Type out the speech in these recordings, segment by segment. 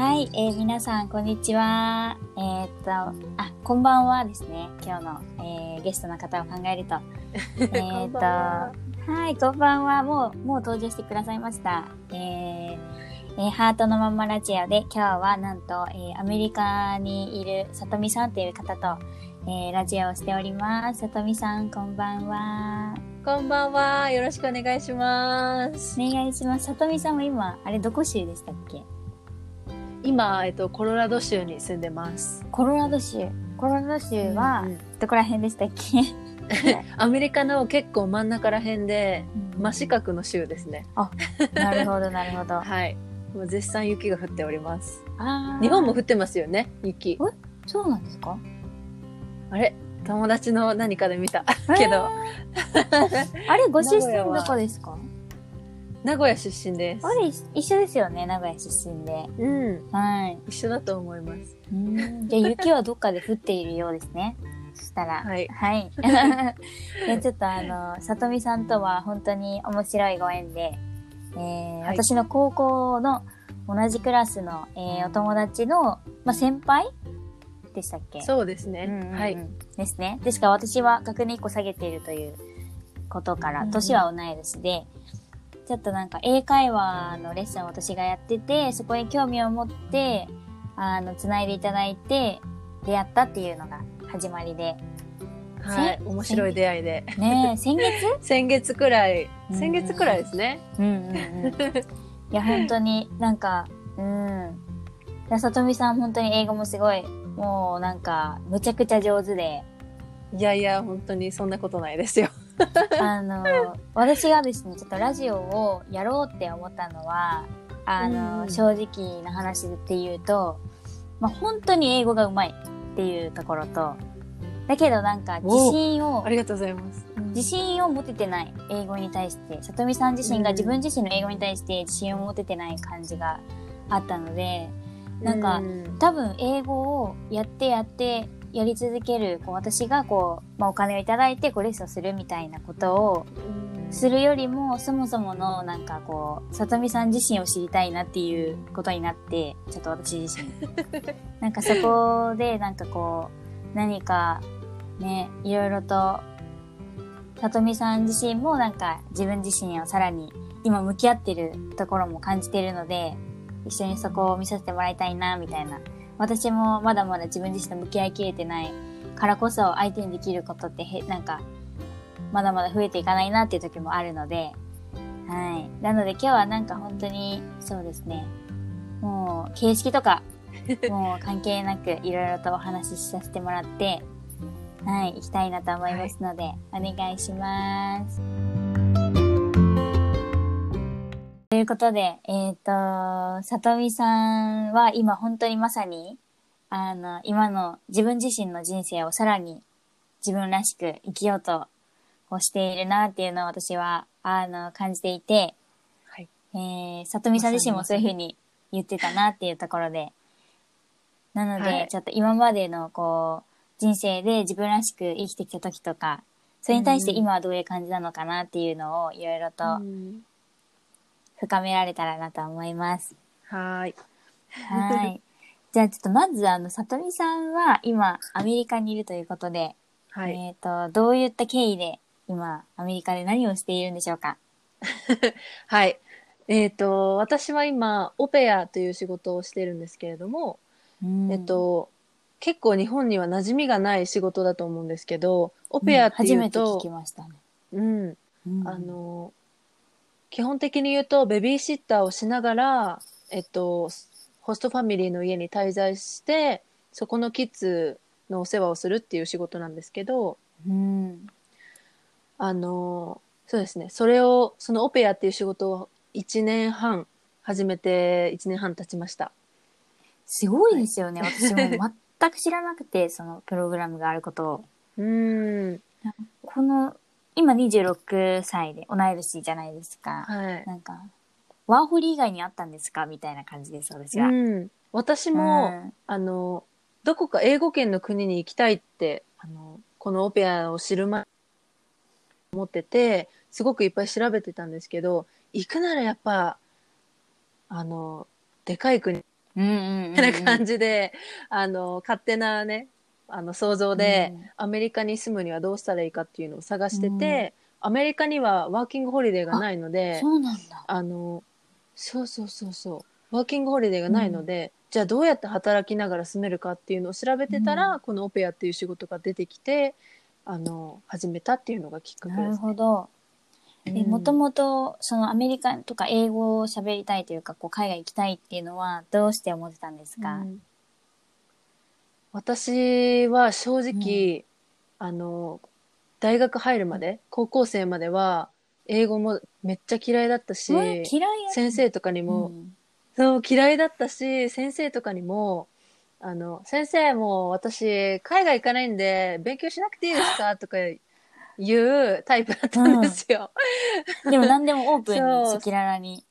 はい、えー皆さん、こんにちは。えーっと、あ、こんばんはですね。今日の、えーゲストの方を考えると。えーっと、はい、こんばんは。もう、もう登場してくださいました。えーえーハートのまんまラジオで、今日はなんと、えーアメリカにいるさとみさんという方と、えーラジオをしております。さとみさん、こんばんは。こんばんは。よろしくお願いします。お願いします。さとみさんは今、あれ、どこ州でしたっけ？今、えっと、コロラド州に住んでます。コロラド州。コロラド州は、うんどこら辺でしたっけ？アメリカの結構真ん中ら辺で、真四角の州ですね。なるほど、なるほど。あ はい。もう絶賛雪が降っております。日本も降ってますよね、雪。そうなんですか？あれ？友達の何かで見た。けど、あれ、ご出身どこですか？名古屋出身ですあ。れ、一緒ですよね、名古屋出身で。うん。はい。一緒だと思います。うんじゃあ、雪はどっかで降っているようですね。そしたら。はいはい。でちょっとあの、さとみさんとは本当に面白いご縁で、えーはい私の高校の同じクラスの、えーお友達の、まあ、先輩でしたっけ？そうですね。うんうんうんはい。ですね。ですから私は学年1個下げているということから、うん年は同い年で、ちょっとなんか英会話のレッスンを私がやってて、そこに興味を持って、あの、繋いでいただいて、出会ったっていうのが始まりで。はい。せ面白い出会いで。ねえ、先月？先月くらい、うん先月くらいですね。うんうんうん。いや、本当になんか、うん。いやさとみさん本当に英語もすごい、もうなんか、むちゃくちゃ上手で、いやいや、本当にそんなことないですよ。あの、私がですね、ちょっとラジオをやろうって思ったのは、あの、うん。正直な話っていうと、まあ、本当に英語がうまいっていうところと、だけどなんか自信をあ、りがとうございます。自信を持ててない英語に対して、さとみさん自身がうん。自分自身の英語に対して自信を持ててない感じがあったので、なんかう多分英語をやってやってやり続ける、こう私がこう、まあ、お金をいただいてこうレッスンをするみたいなことをするよりも、そもそものなんかこう、さとみさん自身を知りたいなっていうことになって、ちょっと私自身。なんかそこでなんかこう、何かね、いろいろと、さとみさん自身もなんか自分自身をさらに今向き合ってるところも感じてるので、一緒にそこを見させてもらいたいな、みたいな。私もまだまだ自分自身と向き合いきれてないからこそ相手にできることってへ、なんか、まだまだ増えていかないなっていう時もあるので、はい。なので今日はなんか本当に、そうですね。もう、形式とか、もう関係なくいろいろとお話しさせてもらって、はい、行きたいなと思いますので、お願いします。ということで、えっ、と、さとみさんは今本当にまさに、あの、今の自分自身の人生をさらに自分らしく生きようとしているなっていうのを私は、あの、感じていて、はい。えー、さとみさん自身もそういうふうに言ってたなっていうところで、なので、はい。ちょっと今までのこう、人生で自分らしく生きてきた時とか、それに対して今はどういう感じなのかなっていうのをいろいろとうん深められたらなと思います。はーい。はい。じゃあちょっとまずあの、さとみさんは今アメリカにいるということで、はい。えっ、と、どういった経緯で今アメリカで何をしているんでしょうか？はい。えっ、と、私は今、オペアという仕事をしてるんですけれども、えっ、と、結構日本には馴染みがない仕事だと思うんですけど、オペアっていう初めて聞とき、ましたね。うん、うんあ、の、基本的に言うと、ベビーシッターをしながら、えっと、ホストファミリーの家に滞在して、そこのキッズのお世話をするっていう仕事なんですけど、うん。あの、そうですね。それを、そのオペアっていう仕事を1年半、始めて1年半経ちました。すごいですよね。私も 全く知らなくて、そのプログラムがあることを。うーん。この、今26歳で同い年じゃないですか。はい。なんか、ワーホリ以外にあったんですか？みたいな感じです、私は。うん。私も、うんあの、どこか英語圏の国に行きたいって、あの、このオペアを知る前に思ってて、すごくいっぱい調べてたんですけど、行くならやっぱ、あの、でかい国。みたいな感じで、あの、勝手なね、あの、想像で、うん。アメリカに住むにはどうしたらいいかっていうのを探してて、アメリカにはワーキングホリデーがないので、そうなんだ。あの、そうそうそうそう、ワーキングホリデーがないので、じゃあどうやって働きながら住めるかっていうのを調べてたら、うこのオペアっていう仕事が出てきて、あの、始めたっていうのがきっかけなるです、ね。ほど。え、うん。もともと、そのアメリカとか英語を喋りたいというか、こう海外行きたいっていうのは、どうして思ってたんですか、うん私は正直、あの、大学入るまで、高校生までは、英語もめっちゃ嫌いだったし、うん嫌いや先生とかにも、うん。そう、嫌いだったし、先生とかにも、あの、先生もう私、海外行かないんで、勉強しなくていいですか？とか言うタイプだったんですよ。でも何でもオープンにそう。赤裸々に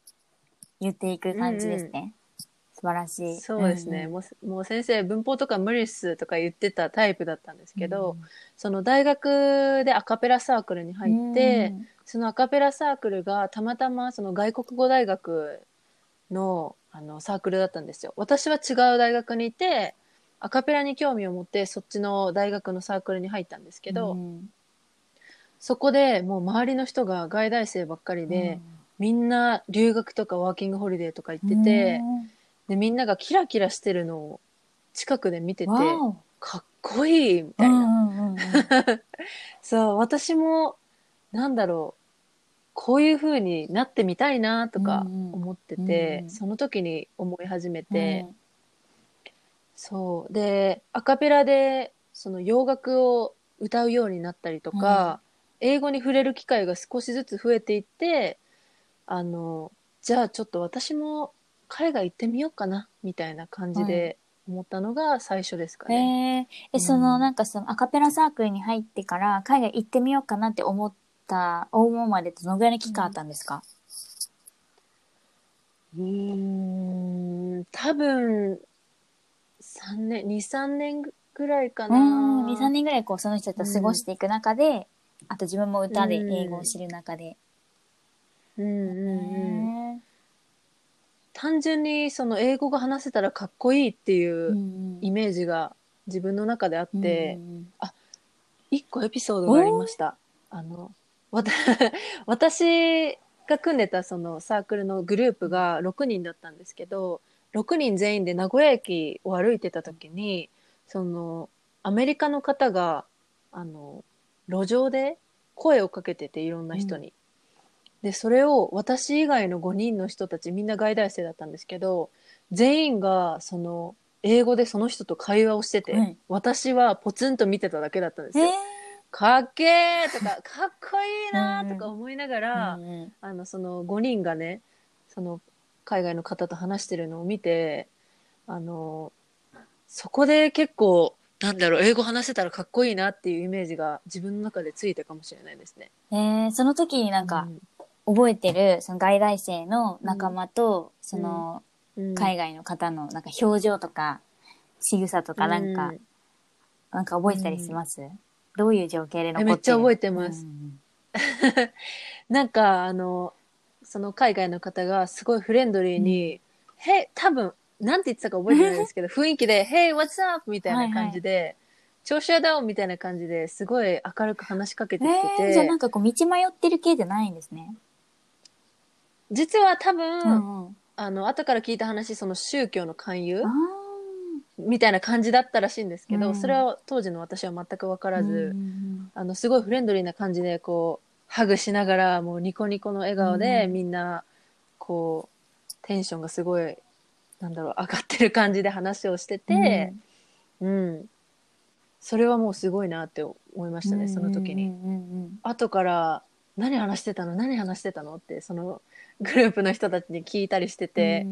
言っていく感じですね。素晴らしい。そうですね、んんもう。もう先生、文法とか無理っすとか言ってたタイプだったんですけど、その大学でアカペラサークルに入って、そのアカペラサークルがたまたまその外国語大学のあのサークルだったんですよ。私は違う大学にいて、アカペラに興味を持ってそっちの大学のサークルに入ったんですけど、うんそこでもう周りの人が外大生ばっかりで、みんな留学とかワーキングホリデーとか行ってて、でみんながキラキラしてるのを近くで見てて、かっこいいみたいな。うんうんうんうん。そう、私も、なんだろう、こういう風になってみたいなとかうんうん。思ってて、うんその時に思い始めて、そう。で、アカペラで、その洋楽を歌うようになったりとか、英語に触れる機会が少しずつ増えていって、あの、じゃあちょっと私も海外行ってみようかな、みたいな感じで思ったのが最初ですかうんね。へええ、そのなんかそのアカペラサークルに入ってから海外行ってみようかなって思った、思うまでどのぐらいの期間あったんですか、うーん、多分、3年、2、3年ぐらいかうな。ん、2、3年ぐらいこうその人と過ごしていく中で、あと自分も歌で英語を知る中で。うんうんうん。へ単純にその英語が話せたらかっこいいっていえううんイメージが自分の中であって、うん一個エピソードがありました。あの、私が組んでたそのサークルのグループが6人だったんですけど、6人全員で名古屋駅を歩いてた時に、その、アメリカの方が、あの、路上で声をかけてて、いろんな人に。で、それを私以外の5人の人たち、みんな外大生だったんですけど、全員が、その、英語でその人と会話をしてて、はい。私はポツンと見てただけだったんですよ。かっけーとか、かっこいいなーとか思いながら、あの、その5人がね、その海外の方と話してるのを見て、あの、そこで結構、なんだろう、英語話せたらかっこいいなっていうイメージが自分の中でついたかもしれないですね。えーその時になんかうん、覚えてる、その外来生の仲間と、そのうん。海外の方のなんか表情とか、仕草とかなんか、うんなんか覚えてたりします、どういう情景で残ってる？めっちゃ覚えてます。うん。なんか、あの、その海外の方がすごいフレンドリーに、へ、多分、なんて言ってたか覚えてないですけど、雰囲気で、Hey, what's up? みたいな感じで、調子はダウンみたいな感じですごい明るく話しかけてきてて、えーじゃあなんかこう道迷ってる系じゃないんですね。実は多分、うんうん。あの、後から聞いた話、その宗教の勧誘あみたいな感じだったらしいんですけど、うん。それは当時の私は全く分からーず、うんうんあの、すごいフレンドリーな感じで、こう、ハグしながら、もうニコニコの笑顔で、うん。みんな、こう、テンションがすごい、なんだろう、上がってる感じで話をしてて、うん。それはもうすごいなって思いましたね、その時に。うんうんうん。後から、何話してたの？何話してたの？って、そのグループの人たちに聞いたりしてて、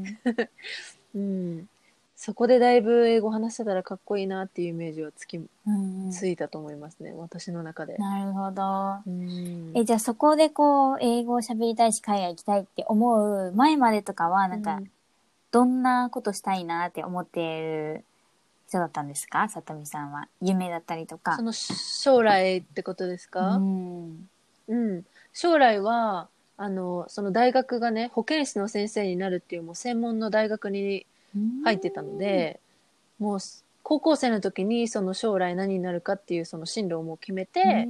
うん。そこでだいぶ英語話してたらかっこいいなっていうイメージはつき、うんうんついたと思いますね、私の中で。なるほど。うんえ、じゃあそこでこう、英語を喋りたいし、海外行きたいって思う前までとかは、なんか、どんなことしたいなって思っている人だったんですか？さとみさんは。夢だったりとかそ。の将来ってことですか、うん。うん、将来はあのその大学がね保健師の先生になるっていうもう専門の大学に入ってたので、もう高校生の時にその将来何になるかっていうその進路をもう決めて、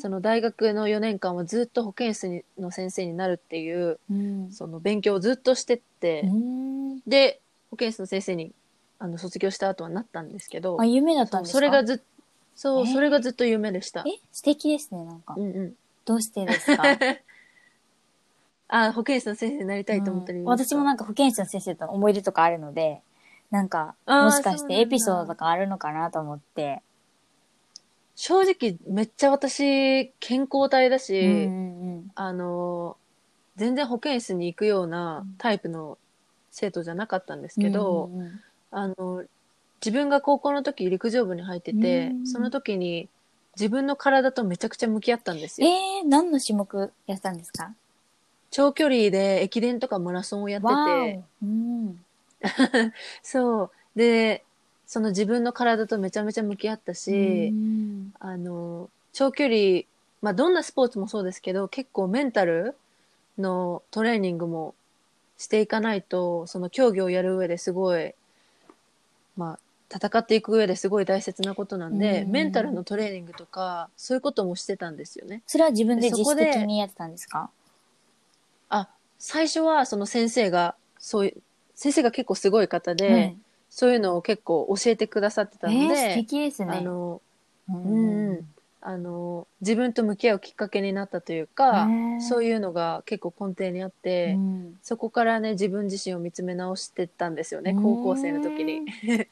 その大学の4年間はずっと保健室にの先生になるっていう、うんその勉強をずっとしてって、うんで、保健室の先生にあの卒業した後はなったんですけどあ、、夢だったんですか？それがずっそう、えーそれがずっと夢でした。え素敵ですね、なんかう。んうん。どうしてですか？あ、保健室の先生になりたいと思ったり、うん。私もなんか保健室の先生と思い出とかあるので、なんか、もしかしてエピソードとかあるのかなと思って。正直めっちゃ私健康体だし、うんうんあの全然保健室に行くようなタイプの生徒じゃなかったんですうんけど、うんうんあの自分が高校の時陸上部に入ってて、うんその時に自分の体とめちゃくちゃ向き合ったんですよ。えー、何の種目やってたんですか？長距離で駅伝とかマラソンをやってわて。うん。そうでその自分の体とめちゃめちゃ向き合ったし、うんあの、長距離、まあ、どんなスポーツもそうですけど、結構メンタルのトレーニングもしていかないと、その競技をやる上ですごい、まあ、戦っていく上ですごい大切なことなんで、うんメンタルのトレーニングとか、そういうこともしてたんですよね。それは自分で自主的にやってたんですか？あ、最初はその先生が、そういう、先生が結構すごい方で、はい。そういうのを結構教えてくださってたので、えー、素敵ですね。あの、ううん。うんあの自分と向き合うきっかけになったというか、そういうのが結構根底にあって、うん。そこからね自分自身を見つめ直してったんですよねうん。高校生の時に。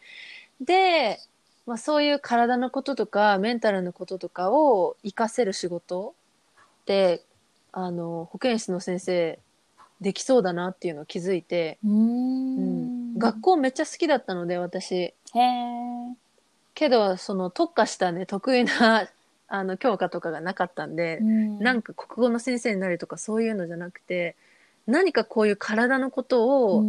で、まあ、そういう体のこととかメンタルのこととかを活かせる仕事ってあの保健室の先生できそうだなっていうのを気づいて、うんん。学校めっちゃ好きだったので私けどその特化したね得意な あの教科とかがなかったんで、うんなんか国語の先生になるとかそういうのじゃなくて何かこういう体のことを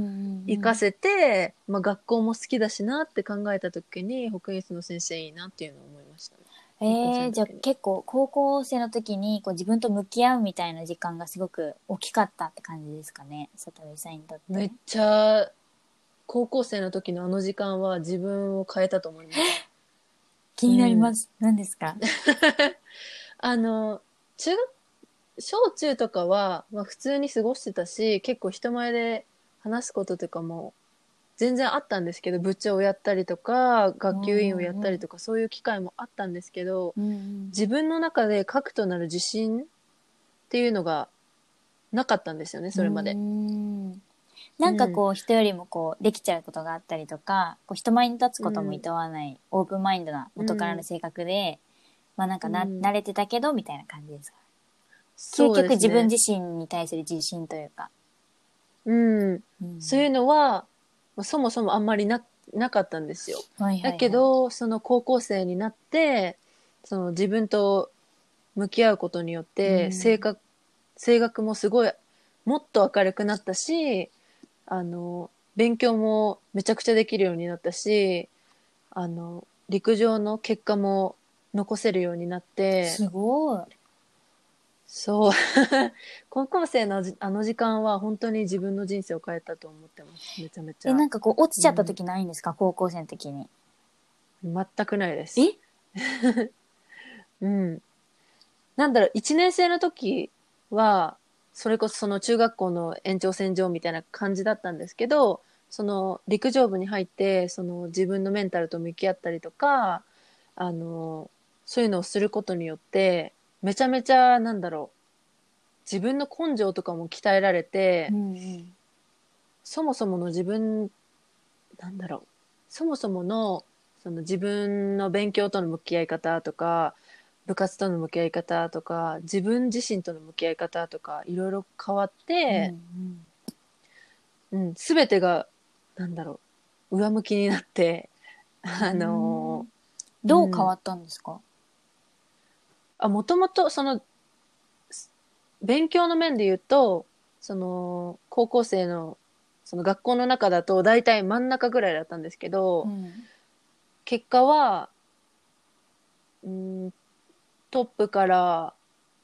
活かせて、まあ、学校も好きだしなって考えた時に保健室の先生いいなっていうのを思いましたね。えー、じゃあ結構高校生の時にこう自分と向き合うみたいな時間がすごく大きかったって感じですかね？さんにとって。めっちゃ高校生の時のあの時間は自分を変えたと思います。気になります。何ですか？あの中学小中とかは、まあ、普通に過ごしてたし結構人前で話すこととかも全然あったんですけど部長をやったりとか学級委員をやったりとかそういう機会もあったんですけどうん自分の中で核となる自信っていうのがなかったんですよねそれまで。なんかこう人よりもこうできちゃうことがあったりとかこう人前に立つことも厭わない、オープンマインドな元からの性格で、まあなんかな、うん。慣れてたけどみたいな感じですか？究極自分自身に対する自信というか、うん、うん。そういうのは、まあ、そもそもあんまりななかったんですよ。だけど、その高校生になって、その自分と向き合うことによって、うん。性格、性格もすごい、もっと明るくなったし、あの、勉強もめちゃくちゃできるようになったし、あの、陸上の結果も残せるようになって、すごいそう。高校生のじあの時間は本当に自分の人生を変えたと思ってます。めちゃめちゃ。えなんかこう落ちちゃった時ないんですか、高校生の時に全くないです。え？うん。なんだろう、1年生の時は、それこそその中学校の延長線上みたいな感じだったんですけど、その陸上部に入って、その自分のメンタルと向き合ったりとか、あの、そういうのをすることによって、めちゃめちゃ、なんだろう、自分の根性とかも鍛えられて、うんうんそもそもの自分、なんだろう、そもそもの、その自分の勉強との向き合い方とか、部活との向き合い方とか、自分自身との向き合い方とか、いろいろ変わって、うん、すべてが、なんだろう、上向きになって、あのどう変わったんですか、あ、もともと、その、勉強の面で言うと、その、高校生の、その学校の中だと大体真ん中ぐらいだったんですけど、うん結果は、うん、トップから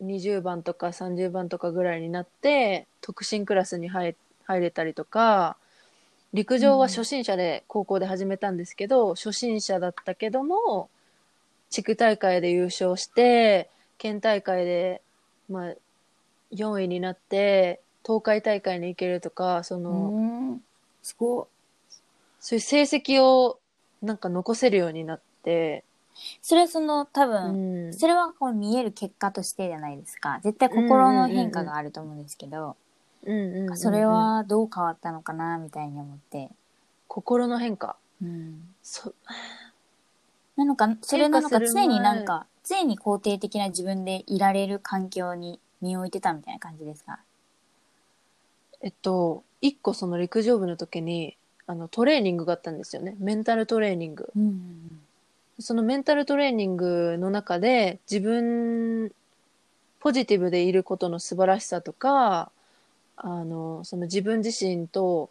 20番とか30番とかぐらいになって、特進クラスに入入れたりとか、陸上は初心者で高校で始めたんですけど、初心者だったけども、地区大会で優勝して、県大会で、まあ、4位になって、東海大会に行けるとか、その、うん。すごい。そういう成績をなんか残せるようになって、それはその多う分、ん。それはこう見える結果としてじゃないですか。絶対心の変化があると思うんですけど、それ、はどう変わったのかな、みたいに思って。心の変化。うん。そなのか、それなのか、常になんか、常に肯定的な自分でいられる環境に身を置いてたみたいな感じですか？えっと、一個その陸上部の時に、あの、トレーニングがあったんですよね。メンタルトレーニング。うん。そのメンタルトレーニングの中で、自分、ポジティブでいることの素晴らしさとか、あの、その自分自身と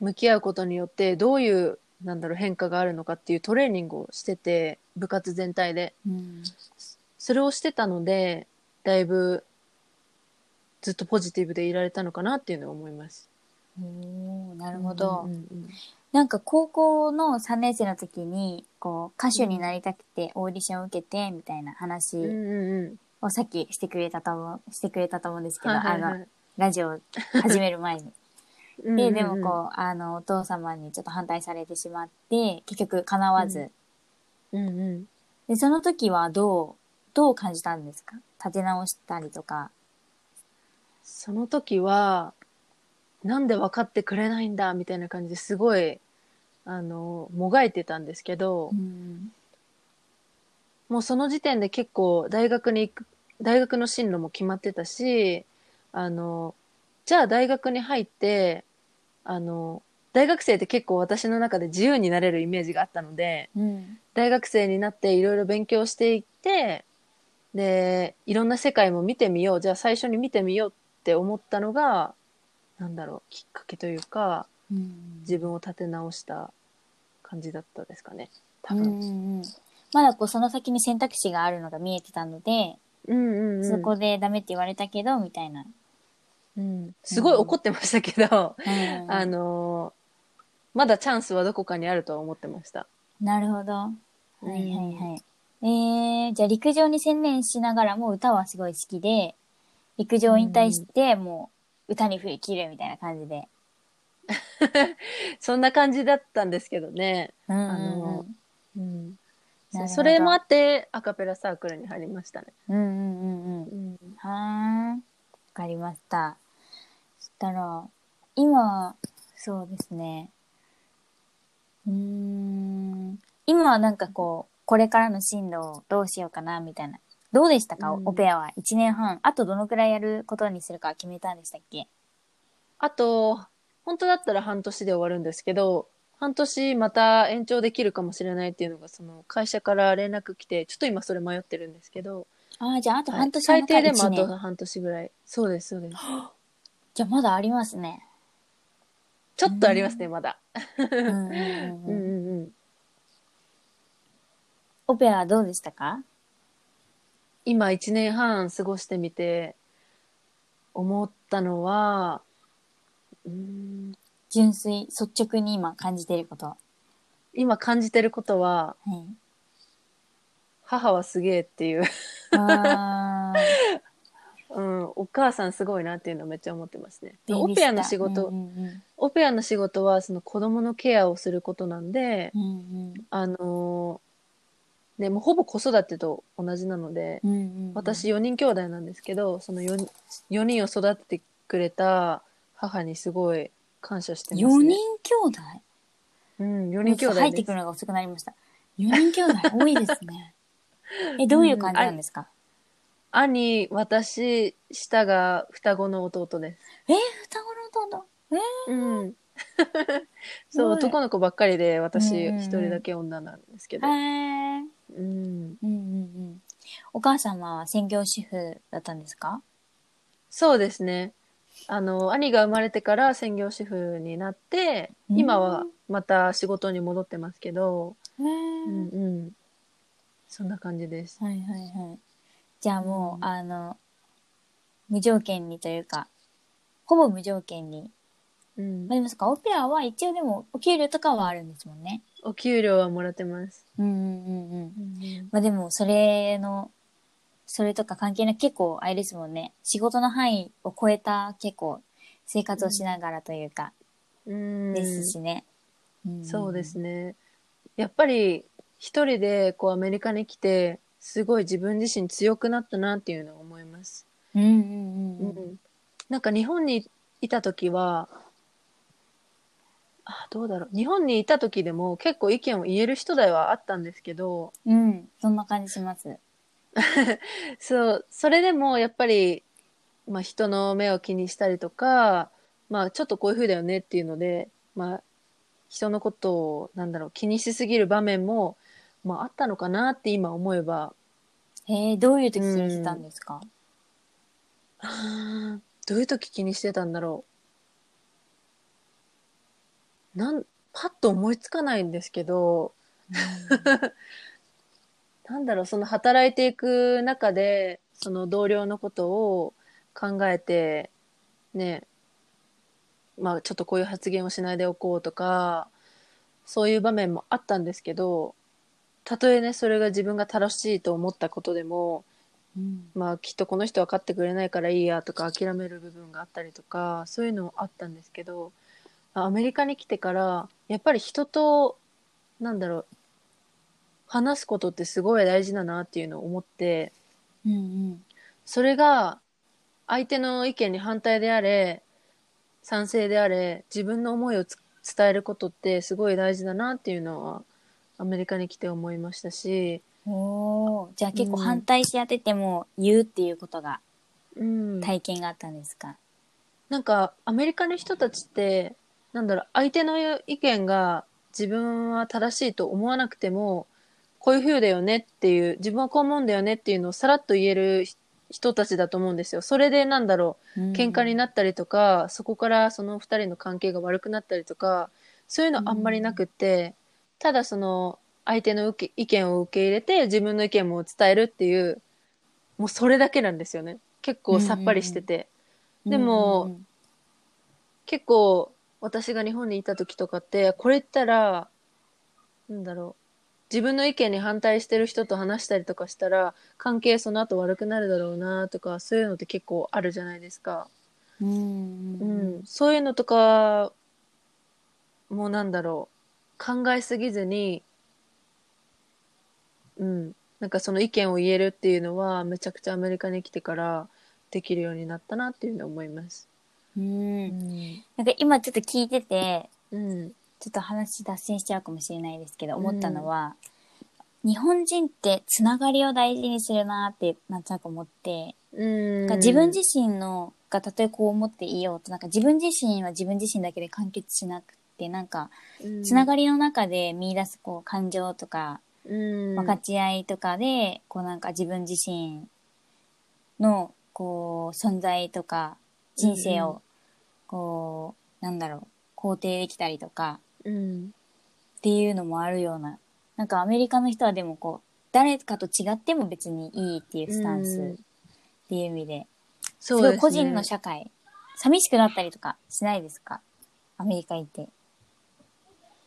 向き合うことによって、どういう、なんだろう、変化があるのかっていうトレーニングをしてて、部活全体で。うん。それをしてたので、だいぶ、ずっとポジティブでいられたのかなっていうのを思います。なるほど。うんうんなんか高校の3年生の時に、こう、歌手になりたくてオーディションを受けて、みたいな話うん。うんうんうん。をさっきしてくれたと思う、してくれたと思うんですけど、はいはいはいあの、ラジオ始める前に。うんうんで、うんでもこう、あの、お父様にちょっと反対されてしまって、結局叶わず。うんうん。で、その時はどう、どう感じたんですか？立て直したりとか。その時は、なんで分かってくれないんだみたいな感じですごい、あの、もがいてたんですけど、うん。もうその時点で結構大学に行く、大学の進路も決まってたし、あの、じゃあ大学に入って、あの、大学生って結構私の中で自由になれるイメージがあったので、うん。大学生になっていろいろ勉強していって、で、いろんな世界も見てみよう。じゃあ最初に見てみようって思ったのが、なんだろう、きっかけというか、うん。自分を立て直した感じだったですかね。多うんう分。んうん。まだこう、その先に選択肢があるのが見えてたので、うんうんうん。そこでダメって言われたけど、みたいな。うん、すごい怒ってましたけど、うんあのーまだチャンスはどこかにあるとは思ってました。なるほど。はいはいはい。えー、じゃあ陸上に専念しながらも歌はすごい好きで、陸上を引退して、もう歌に振り切るみたいな感じで。そんな感じだったんですけどね。うんうんあのうん、それもあってアカペラサークルに入りましたね。うん。うんうんうんはーん。わかりました。そしたら、今、そうですね。うーん。今はなんかこう、これからの進路をどうしようかな、みたいな。どうでしたか、うんオペアは1年半。あとどのくらいやることにするか決めたんでしたっけ？あと、本当だったら半年で終わるんですけど、半年また延長できるかもしれないっていうのが、その会社から連絡来て、ちょっと今それ迷ってるんですけど、ああ、じゃああと半年最低でもあ1年と半年ぐらい。そうです、そうです。じゃあまだありますね。ちょっとありますね、まだ。うんうんうんうん。オペアはどうでしたか？今1年半過ごしてみて、思ったのは、うーん純粋、率直に今感じていること。は今感じてることは、い。母はすげえっていう、あー うん、お母さんすごいなっていうのをめっちゃ思ってますね。オペアの仕事、うんうんオペアの仕事はその子供のケアをすることなんで、うんうんあのーね、もうほぼ子育てと同じなので、うんうんうん私4人兄弟なんですけど、その 4, 4人を育ててくれた母にすごい感謝してます、ね。4人兄弟？うん、4人兄弟入ってです。くるのが遅くなりました。4人兄弟多いですね。え、どういう感じなんですか、兄、私、下が双子の弟です。え双子の弟？えうん。す そう、ごい男の子ばっかりで、私うんうんうん一人だけ女なんですけど。ー、えー、うん。うんうんうん。お母様は専業主婦だったんですか？そうですね。あの、兄が生まれてから専業主婦になって、うん今はまた仕事に戻ってますけど、えーうんうん。そんな感じです。はいはいはい。じゃあもう、うんあの、無条件にというか、ほぼ無条件にうんまあ、でもそっか、オペラは一応でもお給料とかはあるんですもんね。お給料はもらってます。うんうんうんうん。まあでも、それの、それとか関係なく結構、あれですもんね。仕事の範囲を超えた結構、生活をしながらというか、うんですしね。んそうですね。やっぱり一人でこうアメリカに来て、すごい自分自身強くなったなっていうのを思います。うんうんうんうん。うんなんか日本にいた時は、あ、どうだろう。日本にいた時でも結構意見を言える人ではあったんですけど、うん、そんな感じします。そう、それでもやっぱり、まあ人の目を気にしたりとか、まあちょっとこういう風だよねっていうので、まあ人のことを、なんだろう、気にしすぎる場面も、まああったのかなって今思えば、えー、どういう時気にしてたんですか、あーどういう時気にしてたんだろう。なん、パッと思いつかないんですけど、なんだろう、その働いていく中で、その同僚のことを考えて、ね、まあちょっとこういう発言をしないでおこうとか、そういう場面もあったんですけど、たとえね、それが自分が正しいと思ったことでも、うん。まあきっとこの人は勝ってくれないからいいやとか諦める部分があったりとか、そういうのもあったんですけど、あアメリカに来てから、やっぱり人と、なんだろう、話すことってすごい大事だなっていうのを思って、うんうん。それが相手の意見に反対であれ、賛成であれ、自分の思いをつ伝えることってすごい大事だなっていうのはアメリカに来て思いましたし、おーじゃあ結構うん反対し合ってても言うっていうことがうん。体験があったんですか、なんかアメリカの人たちって、なんだろう、相手の意見が自分は正しいと思わなくても、こういう風だよねっていう、自分はこう思うんだよねっていうのをさらっと言える人たちだと思うんですよ。それでなんだろう、喧嘩になったりとか、そこからその二人の関係が悪くなったりとか、そういうのあんまりなくって、ただその相手の受け意見を受け入れて自分の意見も伝えるっていう、もうそれだけなんですよね。結構さっぱりしてて。でもうんうん結構私が日本にいた時とかって、これ言ったら、なんだろう。自分の意見に反対してる人と話したりとかしたら、関係その後悪くなるだろうなとか、そういうのって結構あるじゃないですか。うんううんん。そういうのとか、もうなんだろう。考えすぎずに、うん。なんかその意見を言えるっていうのは、めちゃくちゃアメリカに来てからできるようになったなっていうのを思います。うんうん。なんか今ちょっと聞いててうん。ちょっと話脱線しちゃうかもしれないですけど、思ったのは日本人ってつながりを大事にするなってなんとなく思って、うん。なんか自分自身のがたとえこう思っていようとなんか自分自身は自分自身だけで完結しなくてなんかつながりの中で見出すこう感情とかうん。分かち合いとかで、こうなんか自分自身のこう存在とか人生をこう、なんだろう肯定できたりとかうん。っていうのもあるようななんかアメリカの人はでもこう誰かと違っても別にいいっていうスタンスっていう意味で、すそう個人の社会寂しくなったりとかしないですか？アメリカ行って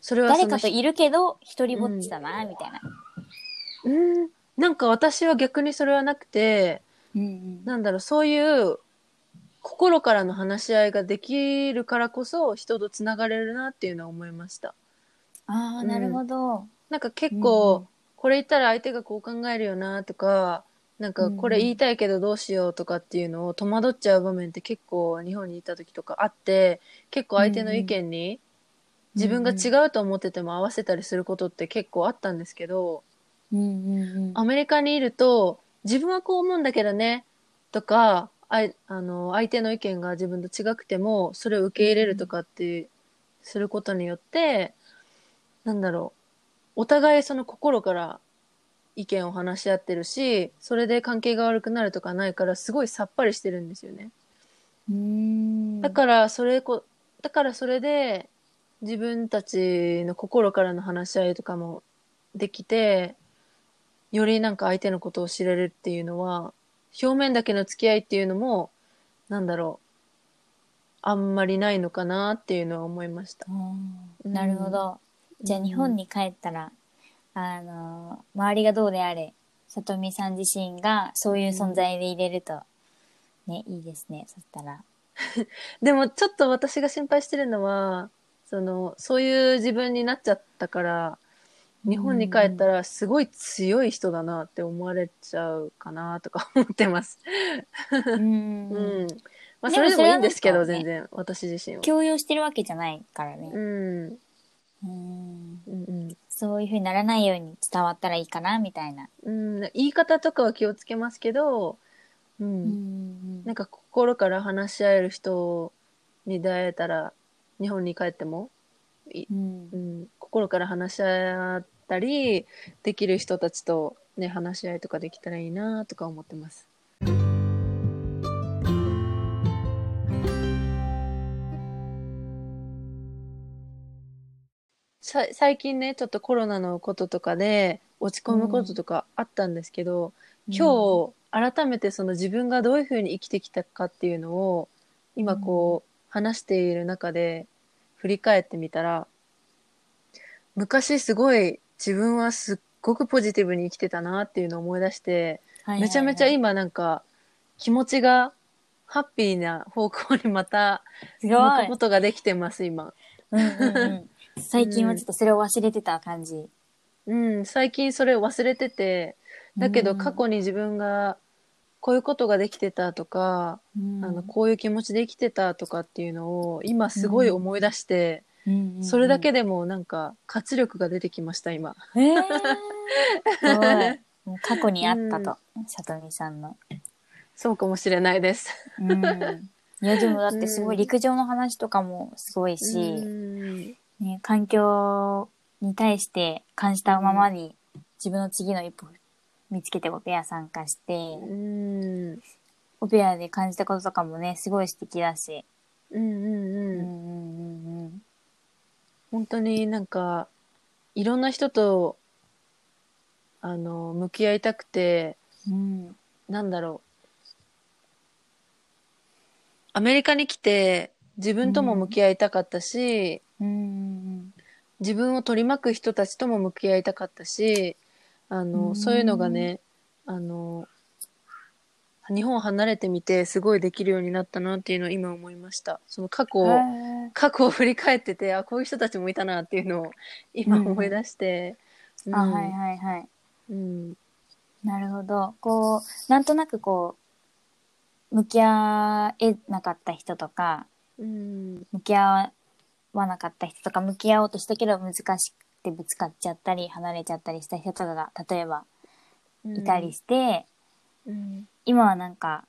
それは誰かといるけど一人ぼっちだなみたいな、うん。なんか私は逆にそれはなくて、うんうん。なんだろう、そういう心からの話し合いができるからこそ人とつながれるなっていうのは思いました。ああなるほど、なんか結うん構、うん。これ言ったら相手がこう考えるよなとか、なんかこれ言いたいけどどうしようとかっていうのを戸惑っちゃう場面って結構日本にいた時とかあって、結構相手の意見に自分が違うと思ってても合わせたりすることって結構あったんですけど、うんうんうん。アメリカにいると、自分はこう思うんだけどね、とか、あいあの、相手の意見が自分と違くても、それを受け入れるとかって、することによって、なんだろう、お互いその心から意見を話し合ってるし、それで関係が悪くなるとかないから、すごいさっぱりしてるんですよね。うーん。だから、それこ、だからそれで、自分たちの心からの話し合いとかもできて、よりなんか相手のことを知れるっていうのは、表面だけの付き合いっていうのも、なんだろあんまりないのかなっていうのは思いました。うんなるほど。じゃあ日本に帰ったら、あの、周りがどうであれ、さとみさん自身がそういう存在で入れると、ね、いいですね。そしたら。でもちょっと私が心配してるのは、その、そういう自分になっちゃったから、日本に帰ったらすごい強い人だなって思われちゃうかなとか思ってます。うんうん。まあそれでもいいんですけど、それは全然、私自身は。強要してるわけじゃないからね。うん。うんうんうん。そういう風にならないように伝わったらいいかな、みたいな。うん、言い方とかは気をつけますけど、うん。うんなんか心から話し合える人に出会えたら、日本に帰っても、いうんうん、心から話し合ったり、できる人たちとね、話し合いとかできたらいいなとか思ってます。さ最近ね、ちょっとコロナのこととかで落ち込むこととかあったんですけど、今日改めてその自分がどういうふうに生きてきたかっていうのを今こう話している中で振り返ってみたら昔すごい自分はすっごくポジティブに生きてたなっていうのを思い出してめちゃめちゃいい。今なんか気持ちがハッピーな方向にまたす向ごいくこ。とができてます今。うんうんうん 最近はちょっとそれを忘れてた感じ。うん、最近それを忘れててだけどうん過去に自分がこういうことができてたとか、うんあのこういう気持ちで生きてたとかっていうのを今すごい思い出して、うんうんうんそれだけでもなんか活力が出てきました今。えー、すごい。もう過去にあったと、さとみさんの。そうかもしれないです。うん。いや、でもだってすごい陸上の話とかもすごいし、うんね、環境に対して感じたままに自分の次の一歩見つけてオペア参加して、うんオペアで感じたこととかもね、すごい素敵だし。うんうんうんうんうん本当になんかいろんな人とあの向き合いたくてうんうん。うん。なんだろうアメリカに来て自分とも向き合いたかったし、うんうん自分を取り巻く人たちとも向き合いたかったしあの、うん。そういうのがねあの日本を離れてみてすごいできるようになったなっていうのを今思いました。その過去を、過去を振り返っててあこういう人たちもいたなっていうのを今思い出して、うんあ、はいはいはい。うん。なるほど。こう、なんとなくこう、向き合えなかった人とか、うん。向き合わなかった人とか、向き合おうとしたけど難しくてぶつかっちゃったり、離れちゃったりした人とかが、例えばいたりして、うん。今はなんか、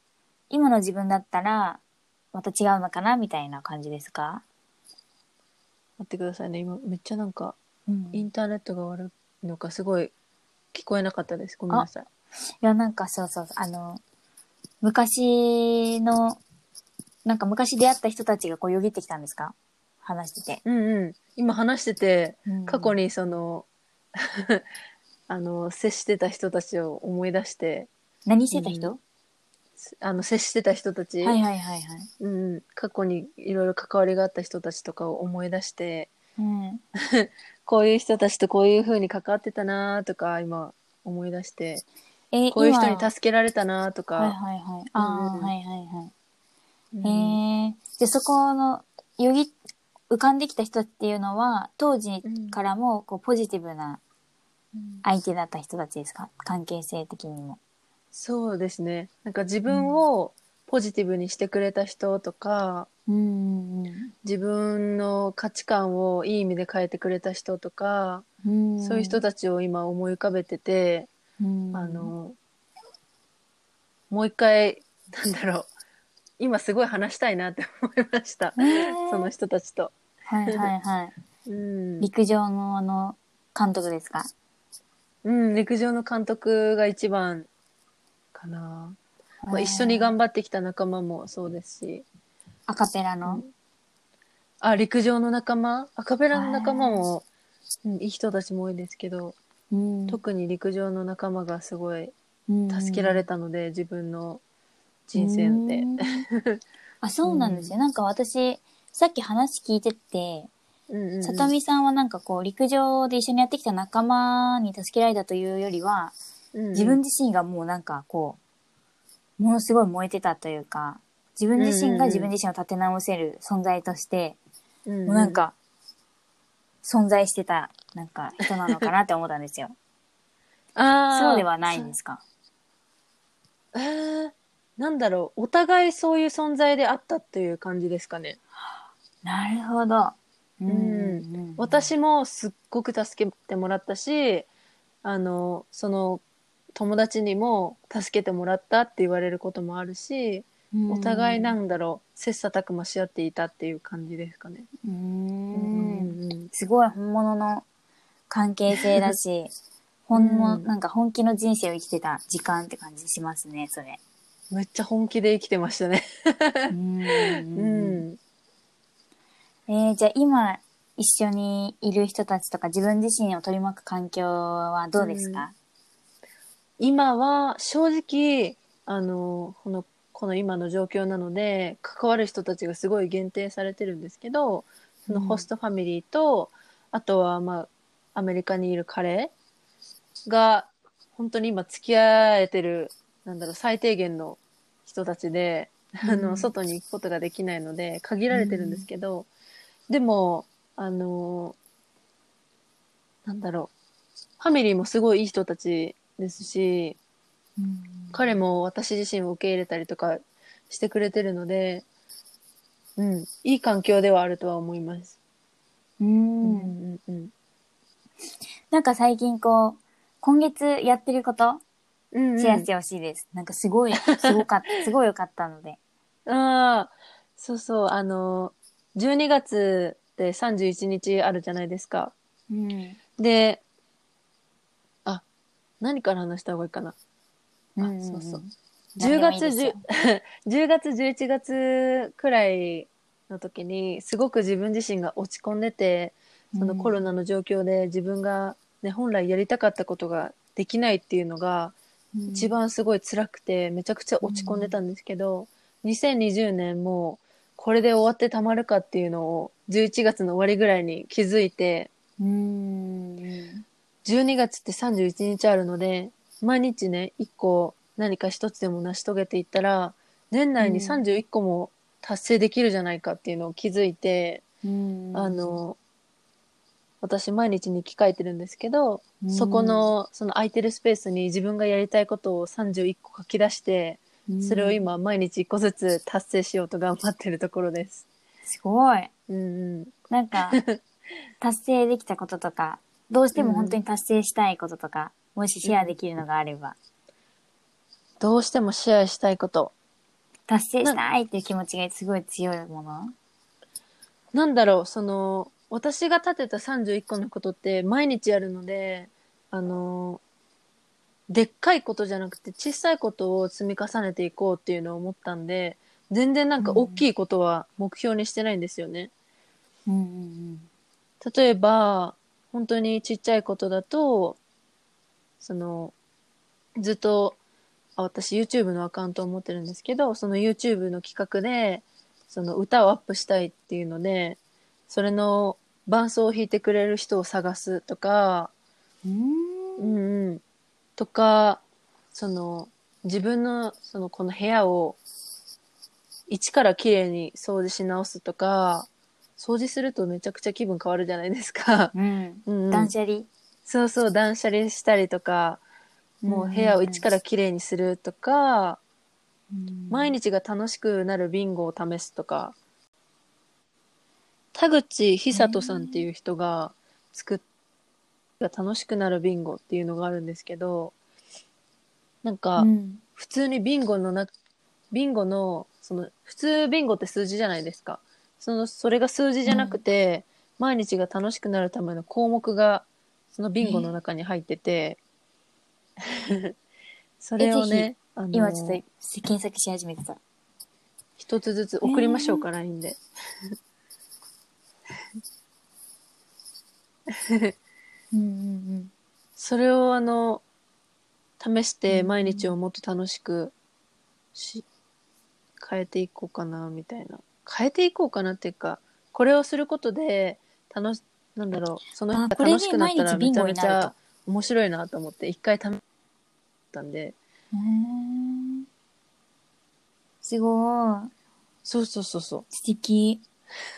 今の自分だったら、また違うのかなみたいな感じですか？待ってくださいね。今めっちゃなんかうん。いインターネットが悪いのかすごい聞こえなかったです。ごめんなさいや、なんかそうそう、あの、昔の、なんか昔出会った人たちがこうよぎってきたんですか？話してて。うんうん今話してて過去に。にその あの接してた人たちを思い出して何してた人、あの接してた人たち、はいはいはいはい。うん、過去にいろいろ関わりがあった人たちとかを思い出してうん。こういう人たちとこういう風に関わってたなとか今思い出してえーこういう人に今助けられたなとか、はいはいはい。ああ、うんうんはいはいはい。うんへえ。で、そこの、よぎ、浮かんできた人っていうのは、当時からも、こう、ポジティブな相手だった人たちですか？関係性的にも。そうですね。なんか自分をポジティブにしてくれた人とか、うんうん自分の価値観をいい意味で変えてくれた人とか、うん。そういう人たちを今思い浮かべてて、うん、あのもう一回なんだろう。今すごい話したいなって思いました、その人たちと。はいはいはい。うん、陸上のあの、監督ですか？うん、陸上の監督が一番かな、まあ、一緒に頑張ってきた仲間もそうですし。アカペラの？あ陸上の仲間？アカペラの仲間も、うん、いい人たちも多いですけど、うん。特に陸上の仲間がすごいうん。助けられたので、自分の人生で。うん。あ、そうなんですよ。なんか私、さっき話聞いてて、うんうんうん。さとみさんはなんかこう、陸上で一緒にやってきた仲間に助けられたというよりは、うんうん。自分自身がもうなんかこう、ものすごい燃えてたというか、自分自身が自分自身を立て直せる存在として、うんうん。もうなんか、存在してた、なんか人なのかなって思ったんですよ。あー。そうではないんですか？えー、なんだろう。お互いそういう存在であったっていう感じですかねなるほど。うんん私もすっごく助けてもらったしあのその友達にも助けてもらったって言われることもあるし、お互いなんだろう切磋琢磨し合っていたっていう感じですかね。ううんんうんすごい本物の関係性だし、本物、うんなんか本気の人生を生きてた時間って感じしますね、それ。めっちゃ本気で生きてましたね。うんうん。えーじゃあ今一緒にいる人たちとか自分自身を取り巻く環境はどうですか、今は正直あのこのこの今の状況なので関わる人たちがすごい限定されてるんですけどそのホストファミリーと、あとはまあアメリカにいる彼が本当に今付き合えてるなんだろう最低限の人たちで、あうん。の外に行くことができないので限られてるんですけど、でもあのなんだろうファミリーもすごいいい人たちですしうん彼も私自身を受け入れたりとかしてくれてるので、うん、いい環境ではあるとは思います。ううんん。うんうんなんか最近こう、今月やってること、うんうんシェアしてほしいです。なんかすごい、すごかった、すごい良かったので。ああ、そうそう、あの、12月で31日あるじゃないですか。うん。で、あ、何から話した方がいいかな。あそうそう。何で10月もいいですよ10 10月11 月くらいの時にすごく自分自身が落ち込んでてそのコロナの状況で自分が、ね、本来やりたかったことができないっていうのが一番すごい辛くてめちゃくちゃ落ち込んでたんですけど、2020年もこれで終わってたまるかっていうのを11月の終わりぐらいに気づいてうん。12月って31日あるので毎日ね1個何か一つでも成し遂げていったら年内に31個も達成できるじゃないかっていうのを気づいて、うん。あ、の私毎日日記書いてるんですけど、うんそこのその空いてるスペースに自分がやりたいことを31個書き出して、それを今毎日1個ずつ達成しようと頑張ってるところです。すごい。うんうん。なんか、達成できたこととか、どうしても本当に達成したいこととか、もしシェアできるのがあれば、どうしてもシェアしたいこと。達成したいっていう気持ちがすごい強いもの？なんだろう、その、私が立てた31個のことって毎日やるので、あの、でっかいことじゃなくて小さいことを積み重ねていこうっていうのを思ったんで、全然なんか大きいことは目標にしてないんですよね。うんうん例えば、本当にちっちゃいことだと、その、ずっと、あ私 YouTube のアカウントを持ってるんですけど、その YouTube の企画で、その歌をアップしたいっていうので、それの伴奏を弾いてくれる人を探すとか、うん。うんうん。とか、その、自分の、その、この部屋を、一から綺麗に掃除し直すとか、掃除するとめちゃくちゃ気分変わるじゃないですか。うん。うん。うん断捨離？そうそう、断捨離したりとか、もう部屋を一から綺麗にするとか、毎日が楽しくなるビンゴを試すとか、田口久人さんっていう人が作った楽しくなるビンゴっていうのがあるんですけど、なんか、うん普通にビンゴのな、ビンゴの、その、普通ビンゴって数字じゃないですか。その、それが数字じゃなくて、毎日が楽しくなるための項目が、そのビンゴの中に入ってて、それをね、あの今ちょっと検索し始めてた。一つずつ送りましょうか、LINE で。うんうんそれをあの、試してうん。毎日をもっと楽しくし、変えていこうかなみたいな。変えていこうかなっていうかこれをすることで楽しなんだろうその人が楽しくなったらめちゃめちゃ面白いなと思って一回試したんで。へー。すごい。そうそうそうそう。素敵。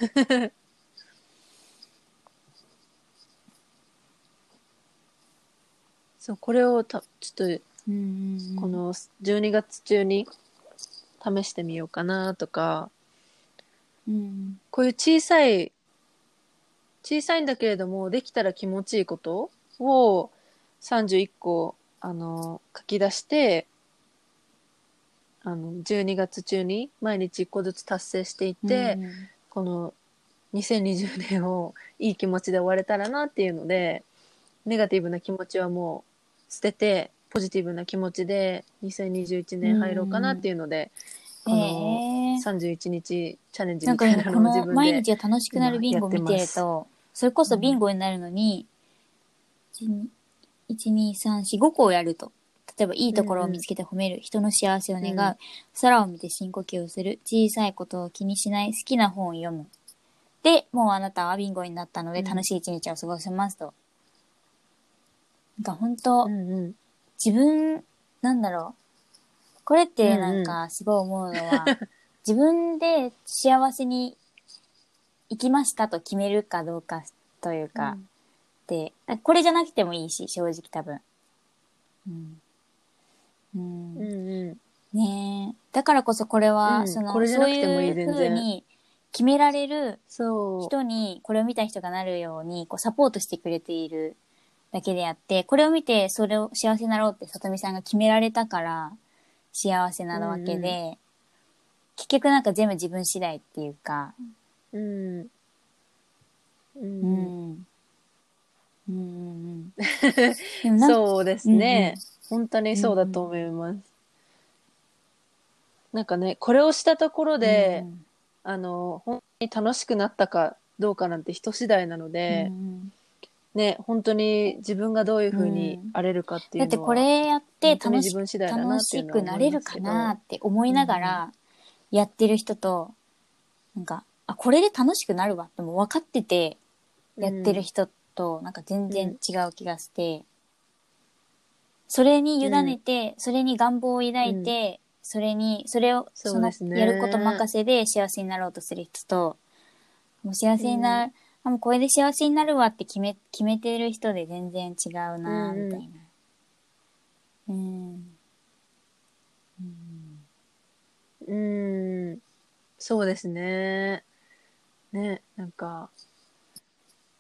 そうこれをたちょっうんとこ、の12月中に試してみようかなとかうん、こういう小さい小さいんだけれどもできたら気持ちいいことを31個あの書き出してあの12月中に毎日1個ずつ達成していって、うんこの2020年をいい気持ちで終われたらなっていうのでネガティブな気持ちはもう捨ててポジティブな気持ちで2021年入ろうかなっていうので、このへー31日チャレンジみたいなののを自分で毎日が楽しくなるビンゴを見てると、それこそビンゴになるのに、1、2、3、4、5個をやると。例えば、いいところを見つけて褒める、人の幸せを願う、うん空を見て深呼吸をする、小さいことを気にしない、好きな本を読む。で、もうあなたはビンゴになったのでうん楽しい一日を過ごせますと。なんか本当、うんうん自分、なんだろう。これってなんかすごい思うのは、自分で幸せに生きましたと決めるかどうかというか、で、これじゃなくてもいいし、正直多分。うん。うん。うんうんねえ。だからこそこれは、うんその、これじゃなくてもいいそういう全然風に決められる人に、これを見た人がなるように、こう、サポートしてくれているだけであって、これを見て、それを幸せになろうって、さとみさんが決められたから、幸せなわけで、うん結局なんか全部自分次第っていうか、うん。ううん。ん。うん。うん。うん。そうですね、本当にそうだと思います、なんかねこれをしたところで、あの本当に楽しくなったかどうかなんて人次第なので、うんね本当に自分がどういうふうに荒れるかっていうのは、だってこれやって楽し楽しくなれるかなって思いながらやってる人と、なんか、あ、これで楽しくなるわってもう分かっててやってる人となんか全然違う気がして、それに委ねて、それに願望を抱いて、それに、それを、そのやること任せで幸せになろうとする人と、もう幸せにな、あもうこれで幸せになるわって決め、決めてる人で全然違うな、うんうん。みたいな。うん。うん。うんそうですね。ねなんか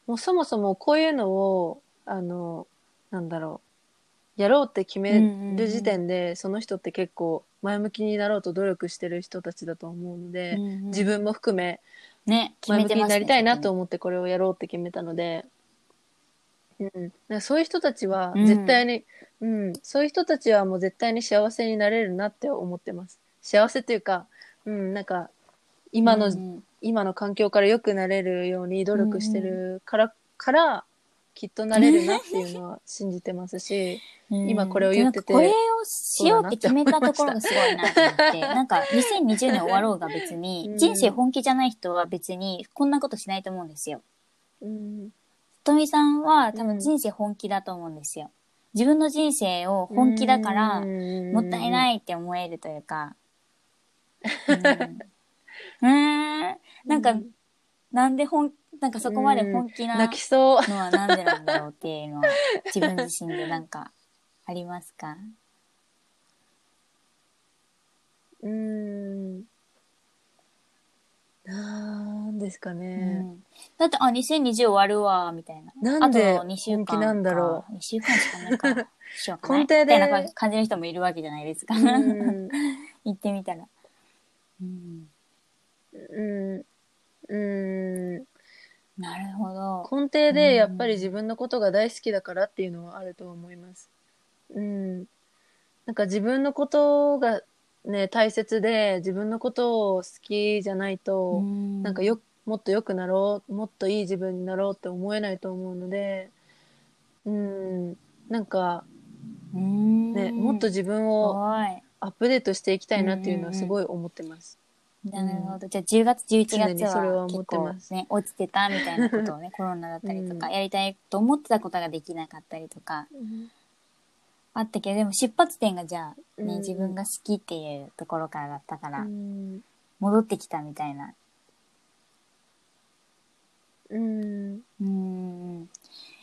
もうそもそもこういうのをあのなんだろう。やろうって決める時点で、その人って結構前向きになろうと努力してる人たちだと思うので、うんうん。自分も含めね、決めてますね。になりたいなと思ってこれをやろうって決めたので、うん、そういう人たちは絶対に、うん。そういう人たちはもう絶対に幸せになれるなって思ってます。幸せというか、うん、なんか今の、うん。今の環境から良くなれるように努力してるから、からきっとなれるなっていうのは信じてますし、うん今これを言っててでなんかこれをしようって決めたところがすごいなと思って、なんか2020年終わろうが別に、うん人生本気じゃない人は別にこんなことしないと思うんですよ。うん、とみさんは多うん分人生本気だと思うんですよ。自分の人生を本気だから、もったいい。ないって思えるというか。うん。うーんなんか、なんで本、なんかそこまで本気な泣きそう。のはなんでなんだろうっていうのは自分自身でなんかありますか？うーん。なんですかうね。んだって、あ、2020終わるわ、みたいな。なんであと2週間本気なんだろう。2週間しかないか。しようかな根底でみたいな感じの人もいるわけじゃないですか。うん。言ってみたら。うん、うん。うん。なるほど。根底でやっぱり自分のことが大好きだからっていうのはあると思います。うん。なんか自分のことがね、大切で自分のことを好きじゃないと、ななんかよ、もっと良くなろう、もっといい自分になろうって思えないと思うので、うん。なんかねね、もっと自分を。アップデートしていきたいなっていうのはすごい思ってます。なるほど。じゃあ10月、11常月はは結構ね、落ちてたみたいなことをね、コロナだったりとか、うんやりたいと思ってたことができなかったりとか、あったけど、でも出発点がじゃあね、うん自分が好きっていうところからだったから、うん戻ってきたみたいな。うん、うーん。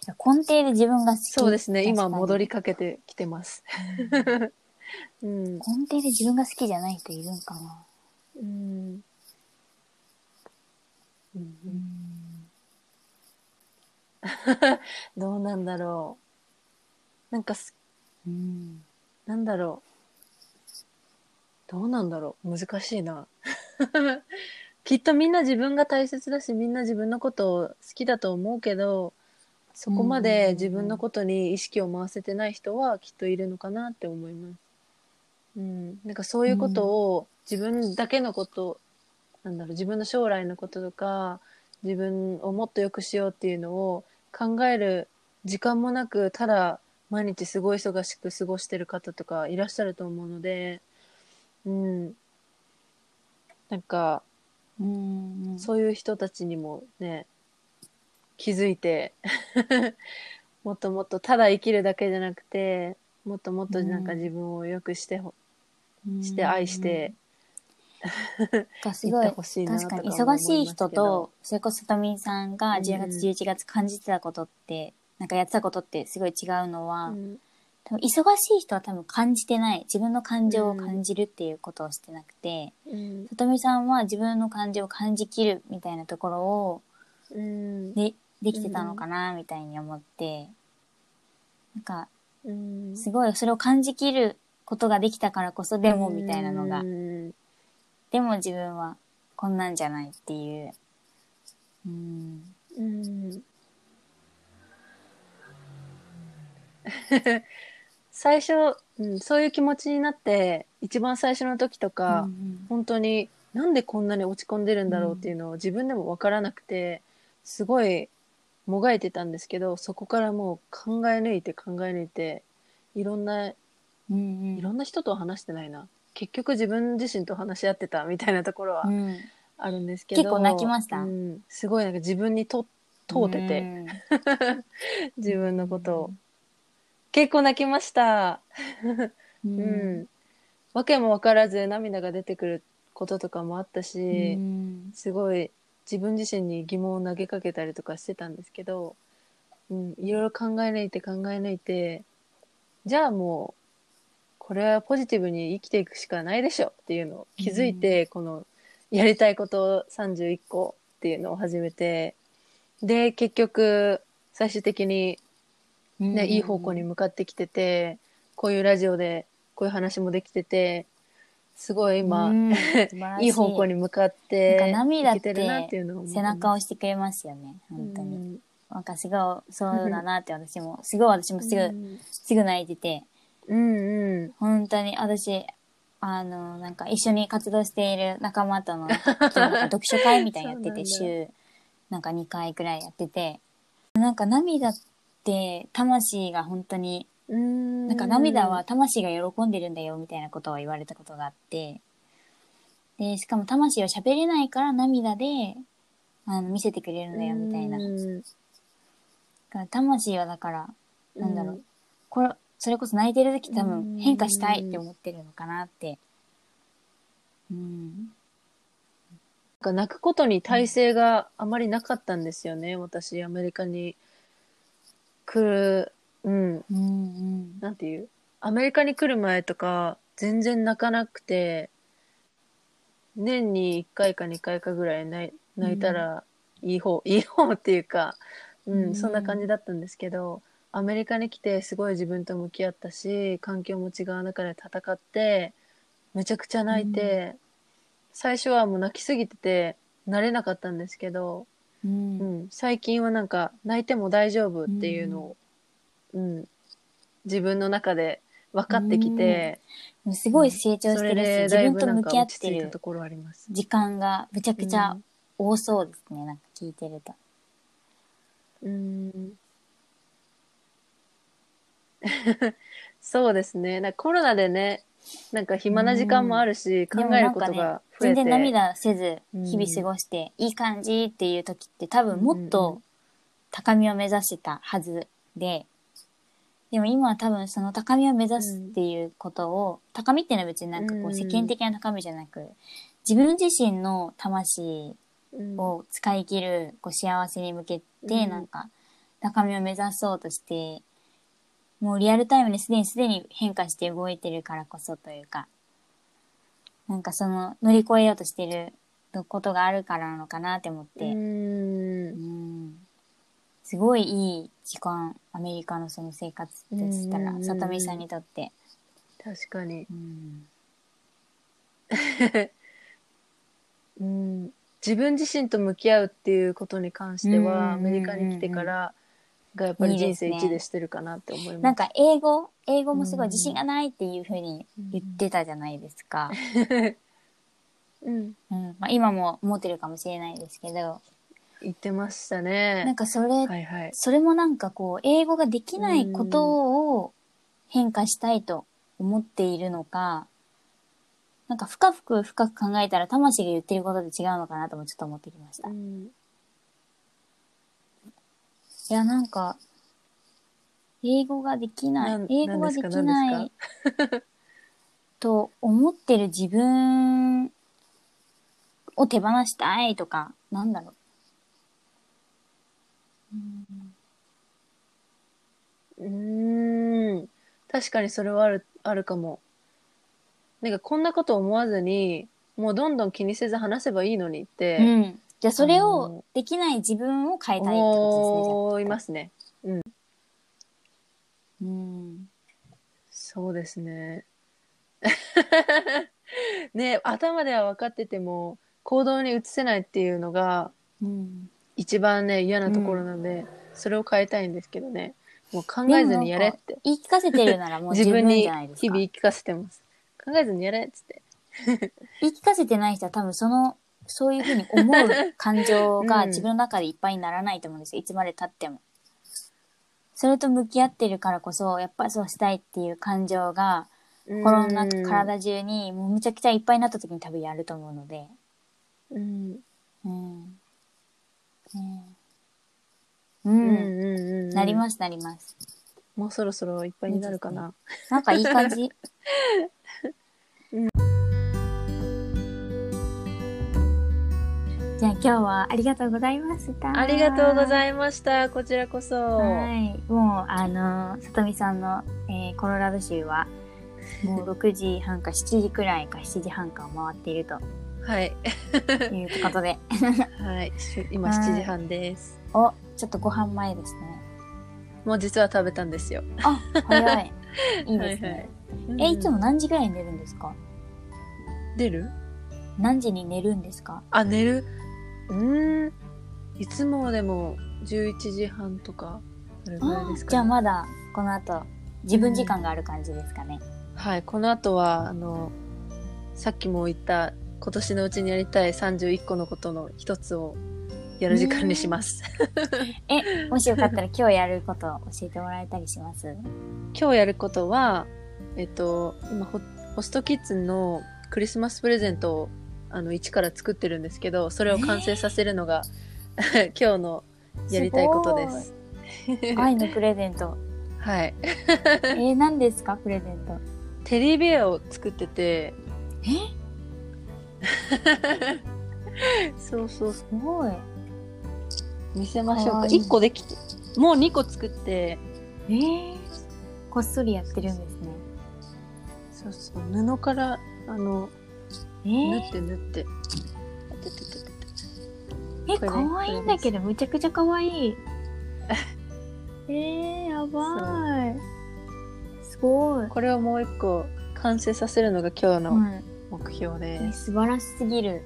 根底で自分が好き。そうですね。今戻りかかけてきてます。うん。根底で自分が好きじゃない人いるんかな。うん。うんどうなんだろう。なんかす、うん。なんだろう。どうなんだろう。難しいな。きっとみんな自分が大切だし、みんな自分のことを好きだと思うけど、そこまで自分のことに意識を回せてない人はきっといるのかなって思います。うん。なんかそういうことを自分だけのこと、なんだろう、自分の将来のこととか、自分をもっと良くしようっていうのを考える時間もなく、ただ毎日すごい忙しく過ごしてる方とかいらっしゃると思うので、うん。なんか、うん。そういう人たちにもね、気づいて、もっともっとただ生きるだけじゃなくて、もっともっとなんかうん自分を良くしてほ、うんして愛して、がすごい行ってほしいなと確かに。忙しい人と、それこそさとみさんがうん。10月、11月感じてたことって、なんかやってたことってすごい違うのは、うん。多分忙しい人は多分感じてない。自分の感情を感じるっていうことをしてなくて、うん。さとみさんは自分の感情を感じきるみたいなところを、うん。で、できてたのかな、みたいに思って、なんか、うん。すごいそれを感じきることができたからこそ、でもみたいなのが。う、んでも自分はこんなんじゃないっていう。うん。うん。最初、うん、そういう気持ちになって、一番最初の時とか、うん本当になんでこんなに落ち込んでるんだろうっていうのを自分でも分からなくて、すごいもがいてたんですけど、そこからもう考え抜いて考え抜いて、いろんな、いうんうんろんな人とは話してないな。結局自分自身と話し合ってたみたいなところはうんあるんですけど。結構泣きました？うん。すごいなんか自分にと問うてて、うん 自分のことを。結構泣きました。ううんん。わけもわからず涙が出てくることとかもあったし、うんすごい自分自身に疑問を投げかけたりとかしてたんですけど、うん、いろいろ考え抜いて考え抜いて、じゃあもう、これはポジティブに生きていくしかないでしょっていうのを気づいて、このやりたいこと31個っていうのを始めて、で、結局、最終的にね、いい方向に向かってきてて、こういうラジオでこういう話もできてて、すごい今、うん。素晴らしい。い方向に向かっなんてか涙ってるなっていうのを思います。背中を押してくれますよね本当に、うん。なんかすごいそうだなって私もすごい私もすぐ、うん。すぐ泣いててうんうん。本当に。私あのなんか一緒に活動している仲間との今日なんか読書会みたいなのやってて そうなん週なんか2回くらいやってて。なんか涙って魂が本当にうん。なんか涙は魂が喜んでるんだよみたいなことを言われたことがあって、で、しかも魂は喋れないから涙で、あの、見せてくれるんだよみたいな。魂はだから、なんだろう、うん。これ、それこそ泣いてる時多うん分変化したいって思ってるのかなって。うん。なんか泣くことに耐性があまりなかったんですよね、私、アメリカに来る、うん、うんうん。なんていう？アメリカに来る前とか、全然泣かなくて、年に1回か2回かぐらい泣い泣いたらいい方、いい方っていうか、うん、うんそんな感じだったんですけど、アメリカに来てすごい自分と向き合ったし、環境も違う中で戦って、めちゃくちゃ泣いて、最初はもう泣きすぎてて、慣れなかったんですけど、う。うんん、最近はなんか泣いても大丈夫っていうのを、うん、自分の中で分かってきて、すごい成長してるし、自分と向き合ってる着いたところあります。時間がめちゃくちゃ多そうですね。なんか聞いてると。うん、そうですね。なんかコロナでね、なんか暇な時間もあるし、考えることが増全えて。然涙せずうん。日々過ごしていい感じっていう時って多分もっと高みを目指してたはずで、でも今は多分その高みを目指すっていうことを、高みっていうのは別になんかこう世間的な高みじゃなく、自分自身の魂うん。を使い切るこう幸せに向けてうん。なんか高みを目指そうとして、もうリアルタイムにすでにすでに変化して動いてるからこそというか、なんかその乗り越えようとしてることがあるからなのかなって思って、すごいいい時間、アメリカのその生活でしたら、さとみさんにとって。確かに。うん。うん。自分自身と向き合うっていうことに関しては、アメリカに来てからがやっぱり人生一でしてるかなって思います。なんか英語、英語もすごいうん自信がないっていうふうに言ってたじゃないですか。うん、うんまあ、今も持ってるかもしれないですけど、言ってましたなんね。かそれ、はいはい。それもなんかこう、英語ができないことを変化したいと思っているのか、なんか深く深く考えたら魂が言ってることで違うのかなともちょっと思ってきました。いうんや、なんか、英語ができなないん英語ができ何ないと思ってる自分を手放したいとか、なんだろう。うーん。確かにそれはある、あるかも。なんかこんなこと思わずに、もうどんどん気にせず話せばいいのにって、うん。じゃあそれあをのできない自分を変えたいってこ思いますね。とですね。じゃあうん。そうですね。ね頭では分かってても、行動に移せないっていうのが、うん。一番ね、嫌なところなんで、それを変えたいんですけどね。もう考えずにやれって。言い聞かせてるならもう 自分にじゃないですか。日々言い聞かせてます。考えずにやれっつって。言い聞かせてない人は多分その、そういうふうに思う感情が うん自分の中でいっぱいにならないと思うんですよ。いつまで経っても。それと向き合ってるからこそ、やっぱりそうしたいっていう感情が、心の中、うん体中にもうむちゃくちゃいっぱいになった時に多分やると思うので。うん。うん。ねう。うんんうんうん。なります、なります。もうそろそろいっぱいになるかな。なんかいい感じ。じゃあ今日はありがとうございました。ありがとうごいざいました。こちらこそ。はい。もう、あの、さとみさんの、えーコロラド州は、もう6時半か7時くらいか 7時半かを回っているとはい。いうことで。はい。し今はい7時半です。お、ちょっとご飯前ですね。もう実は食べたんですよ。あ、早い。いいですね。はいはいえ、いつもうん何時ぐらいに寝るんですか？出る？何時に寝るんですか？あ、寝るうーん。いつもはでも11時半とか、それぐらいですか、ね。じゃあまだこの後自分時間がある感じですかね。はい。この後は、あの、さっきも言った、今年のうちにやりたい31個のことの一つをやる時間にします。え、もしよかったら今日やることを教えてもらえたりします？今日やることは、えっと、今ホ、ホストキッズのクリスマスプレゼントを、あの、一から作ってるんですけど、それを完成させるのが、今日のやりたいことです。愛のプレゼント。はい。えー、何ですかプレゼント？テディベアを作ってて、え？そうそう、すごい。見せましょうか。かわいい1個できて、もう2個作って、えー、こっそりやってるんですね。そうそう、布から、あの、え縫ー、って縫って。え、これねかわいいんだけど、むちゃくちゃかわいい。えー、やばい。すごい。これをもう1個完成させるのが今日のうん、目標えです。素晴らしすぎる。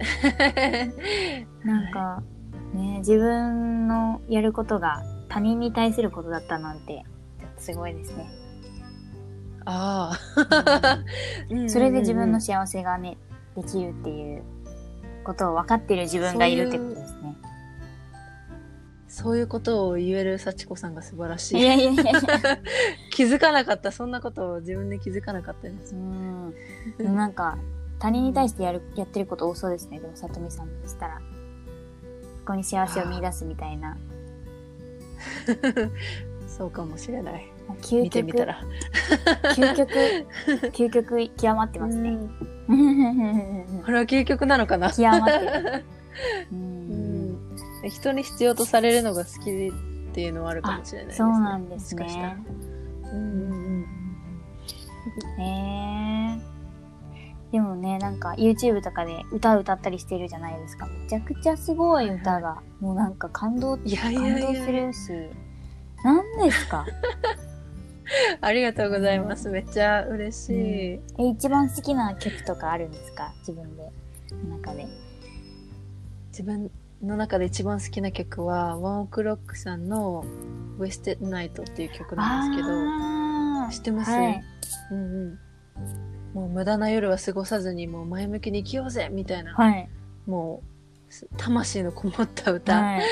なんか、ね、自分のやることが他人に対することだったなんて、すごいですね。ああ。それで自分の幸せがね、できるっていうことを分かってる自分がいるってことですね。そういうことを言える幸子さんが素晴らしい。いやいやいや気づかなかった。そんなことを自分で気づかなかったですう。ん。なんか、他人に対してやる、やってること多そうですね。でも、さとみさんとしたら。そこに幸せを見出すみたいな。そうかもしれない。究極見てみ、たら。究極、究極極まってますね。これは究極なのかな極まってる。ううんん人に必要とされるのが好きっていうのはあるかもしれないです、ね。そうなんですもしかしたらね。うんうんへえでもね、なんか YouTube とかで歌歌ったりしてるじゃないですか。めちゃくちゃすごい歌が、もうなんか感動、いやいやいや感動するし。なんですか ありがとうございます。めっちゃ嬉しい。え、一番好きな曲とかあるんですか？自分で。の中で。自分の中で一番好きな曲は、ワンオクロックさんの Wasted Night っていう曲なんですけど、知ってます？はい。うんうん。もう無駄な夜は過ごさずに、もう前向きに生きようぜみたいな、はい。もう、す魂のこもった歌、はい。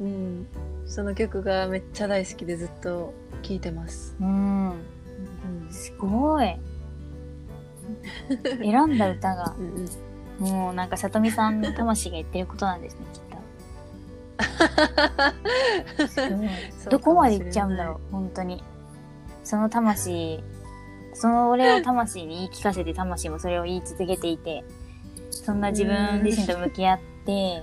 うん。その曲がめっちゃ大好きでずっと聴いてます。うん。うんすごい。選んだ歌が、うんうんもうなんか、さとみさんの魂が言ってることなんですね、きっと。どこまで行っちゃうんだろう、本当に。その魂、その俺を魂に言い聞かせて魂もそれを言い続けていて、そんな自分自身と向き合って、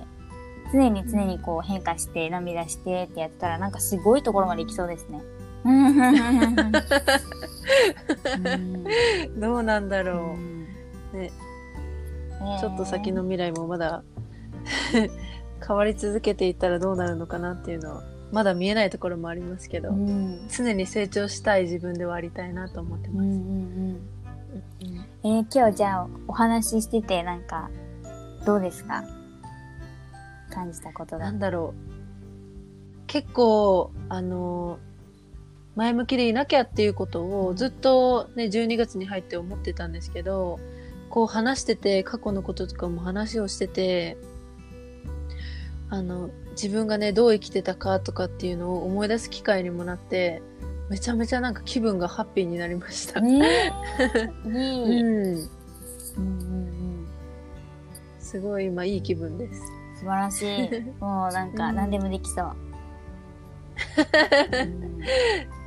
常に常にこう変化して涙してってやってたらなんかすごいところまで行きそうですね。うん。どうなんだう。ろん。う。ね、ねちょっと先の未来もまだ 変わり続けていったらどうなるのかなっていうのは、まだ見えないところもありますけど、うん。常に成長したい自分ではありたいなと思ってます。うんうんうん。えー今日じゃあお話ししててなんかどうですか？感じたことがなん。だろう。結構、あの、前向きでいなきゃっていうことをずっとね、12月に入って思ってたんですけど、こう話してて、過去のこととかも話をしてて、あの、自分がね、どう生きてたかとかっていうのを思い出す機会にもなって、めちゃめちゃなんか気分がハッピーになりました。うん うん。うんうん。すごい今いい気分です。素晴らしい。もうなんかうん何でもできそう。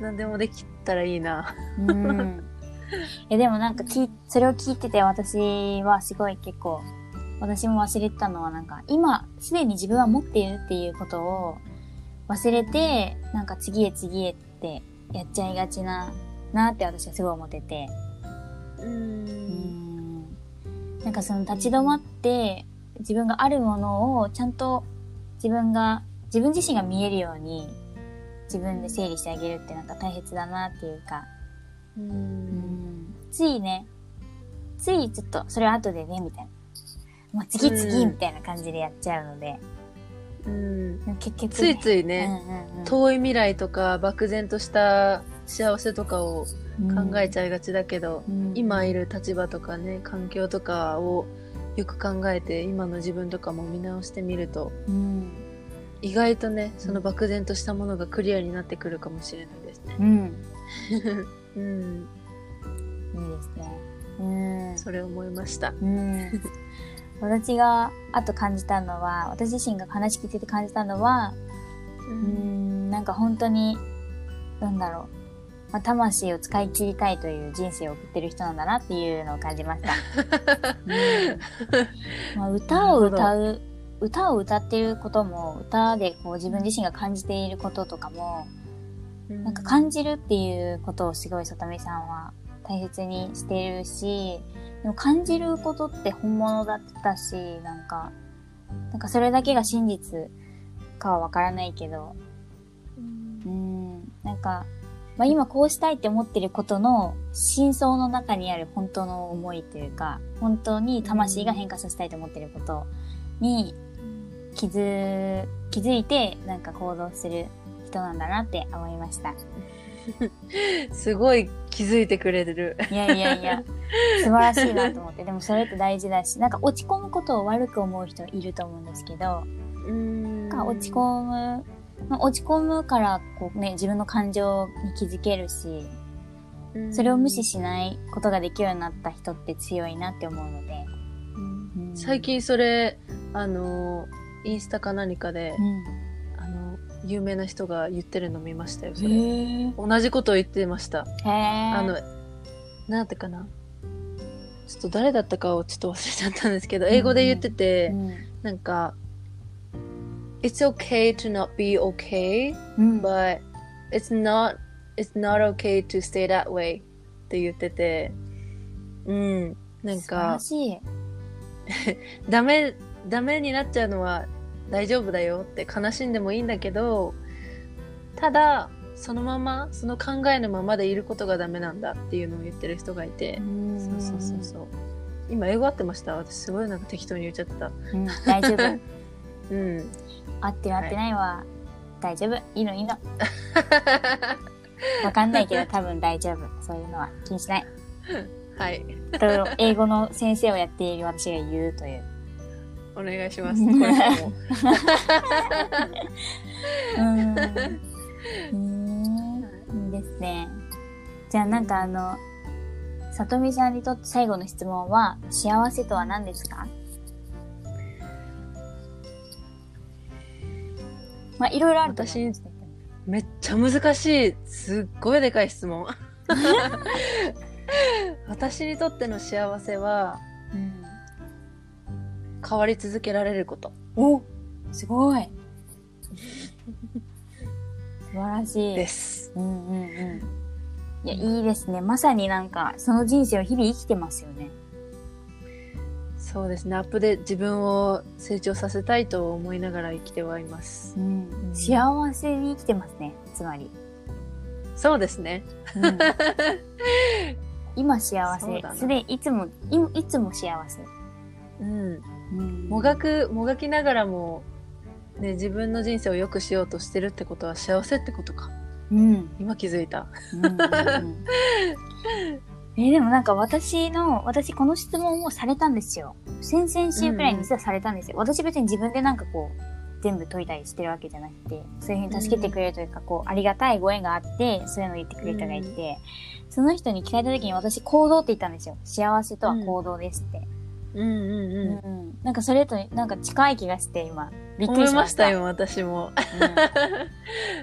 何でもできたらいいな。うん。うんえでもなんか聞いそれを聞いてて私はすごい結構私も忘れてたのはなんか今すでに自分は持っているっていうことを忘れてなんか次へ次へってやっちゃいがちななって私はすごい思ってて。う。うんんなんかその立ち止まって自分があるものをちゃんと自分が自分自身が見えるように自分で整理してあげるってなんか大切だなっていうか、う。うん。ん、ついねついちょっとそれは後でねみたいな。もう次次うんみたいな感じでやっちゃうので、うん。結局、ついついうんね、うんうん。遠い未来とか漠然とした幸せとかをうん。考えちゃいがちだけど、うん。今いる立場とかね環境とかをよく考えて今の自分とかも見直してみるとうん。意外とねその漠然としたものがクリアになってくるかもしれないですね。うん。うん、いいですね。うん。それ思いました。うん。私があと感じたのは私自身が話聞いてて感じたのはううーんなんか本当になんだろう、まあ、魂を使い切りたいという人生を送ってる人なんだなっていうのを感じました。うん。まあ、歌を歌う歌を歌ってることも歌でこう自分自身が感じていることとかもなんか感じるっていうことをすごいさとみさんは大切にしてるしでも感じることって本物だったしなんかなんかそれだけが真実かはわからないけど。うん。なんか、まあ、今こうしたいって思ってることの真相の中にある本当の思いというか本当に魂が変化させたいと思ってることに気づ気づいてなんか行動する人なんだなって思いました。すごい気づいてくれてる。いやいやいや、素晴らしいなと思って。でもそれって大事だし、なんか落ち込むことを悪く思う人いると思うんですけど、うんなんか落ち込むまあ、落ち込むから、こうね、自分の感情に気づけるし、それを無視しないことができるようになった人って強いなって思うので。最近それ、あの、インスタか何かで、うん。あの、有名な人が言ってるの見ましたよ、それ。へ同じことを言ってました。え。あの、なんてかな。ちょっと誰だったかをちょっと忘れちゃったんですけど、英語で言ってて、うん。なんか、It's okay to not be okay, うん。but it's not, it's not okay to stay that way って言ってて、うん。なんか。ダメ、ダメになっちゃうのは大丈夫だよって悲しんでもいいんだけど、ただ、そのまま、その考えのままでいることがダメなんだっていうのを言ってる人がいて、そうそうそうそう。今英語合ってました？私すごいなんか適当に言っちゃってた。うん。大丈夫。うん。合ってる合ってないは、大丈夫。いいのいいの。わかんないけど多分大丈夫。そういうのは気にしない。はい。と、英語の先生をやっている私が言うという。お願いします。これも。うん。いいですね。じゃあなんかあの、さとみさんにとって最後の質問は、幸せとは何ですか？まあ、いろいろあると思いますけど。めっちゃ難しい。すっごいでかい質問。私にとっての幸せはうん。変わり続けられること。おすごい素晴らしい。です。うんうんうん。いや、いいですね。まさになんか、その人生を日々生きてますよね。そうですね。アップで自分を成長させたいと思いながら生きてはいます。うんうん幸せに生きてますね。つまり。そうですね。うん 今幸せ。すでにいつも、いいつも幸せ。うん。うんもがく、もがきながらも、ね、自分の人生を良くしようとしてるってことは幸せってことか。うん。今気づいた。うんうんうん えーでもなんか私の、私この質問をされたんですよ。先々週くらいに実はされたんですよ。私別に自分でなんかこう、全部解いたりしてるわけじゃなくて、そういうふうに助けてくれるというか、こう、ありがたいご縁があって、そういうのを言ってくれる人がいて、その人に聞かれた時に私行動って言ったんですよ。幸せとは行動ですって。うんうんうん。うんなんかそれとなんか近い気がして今、びっく思いりしまし。ましたたよ、私も。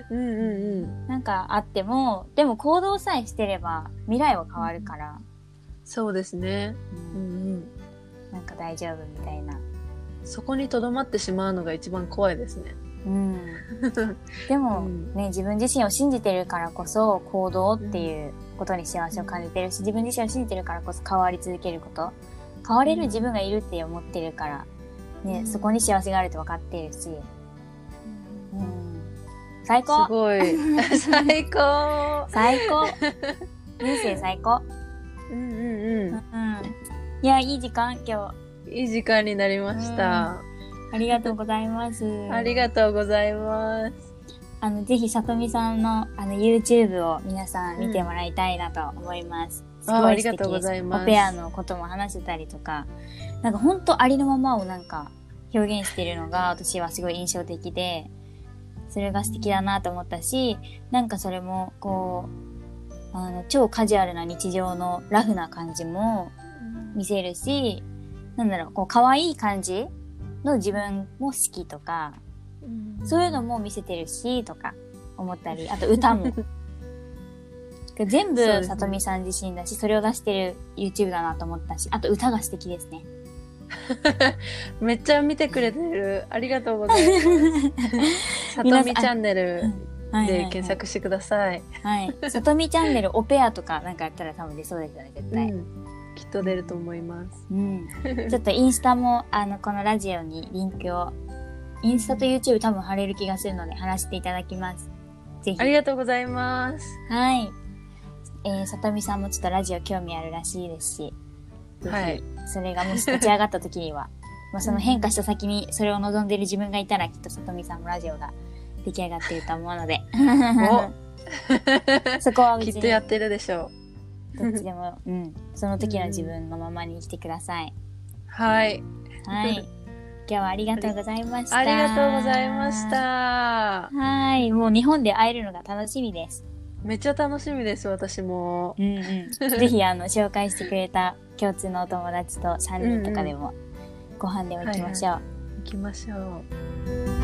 うんうんうんうん。なんかあっても、でも行動さえしてれば未来は変わるから、そうですね。ううんんうん。なんか大丈夫みたいな。そこにとどまってしまうのが一番怖いですね。うん。でも、うんね、自分自身を信じてるからこそ行動っていうことに幸せを感じてるし、自分自身を信じてるからこそ変わり続けること。変われる自分がいるって思ってるから、ね、うんそこに幸せがあると分かっているし、うん。最す高ごい。最高。最高人生最高うんうんうんう。いや、いい時間今日。ん。いい時間になりました。ありがとうございます。ありがとうございます。あの、ぜひ、さとみさんの、あの、YouTube を皆さん見てもらいたいなと思います。すあごい素敵。ありがとうございます。オペアのことも話してたりとか、なんか本当ありのままをなんか表現してるのが私はすごい印象的で、それが素敵だなと思ったし、なんかそれも、こう、あの、超カジュアルな日常のラフな感じも見せるし、なんだろう、こう、可愛い感じの自分も好きとか、そういうのも見せてるし、とか思ったり、あと歌も。全部ねさとみさん自身だし、それを出してる YouTube だなと思ったし、あと歌が素敵ですね。めっちゃ見てくれてる。ありがとうございます。さとみチャンネルはいで検索してください。はい。さとみチャンネルオペアとかなんかやったら多分出そうですよね、絶対。うんきっと出ると思います。うん。ちょっとインスタも、あの、このラジオにリンクを、インスタと YouTube 多分貼れる気がするので、貼らせていただきます。ぜひ。ありがとうございます。はい。えー、さとみさんもちょっとラジオ興味あるらしいですし、はいそれがもし立ち上がった時には、まあその変化した先にそれを望んでいる自分がいたら、きっとさとみさんもラジオが出来上がっていると思うので、そこはきっとやってるでしょう。どっちでも、うん、その時の自分のままに生きてください。はい。はい。今日はありがとうございました。ありがとうございまし。た。はい。もう日本で会えるのが楽しみです。めっちゃ楽しみです、私も。うんうん。ぜひ、あの、紹介してくれた共通のお友達と3人とかでも、ご飯でも行きましょう。行きましょう。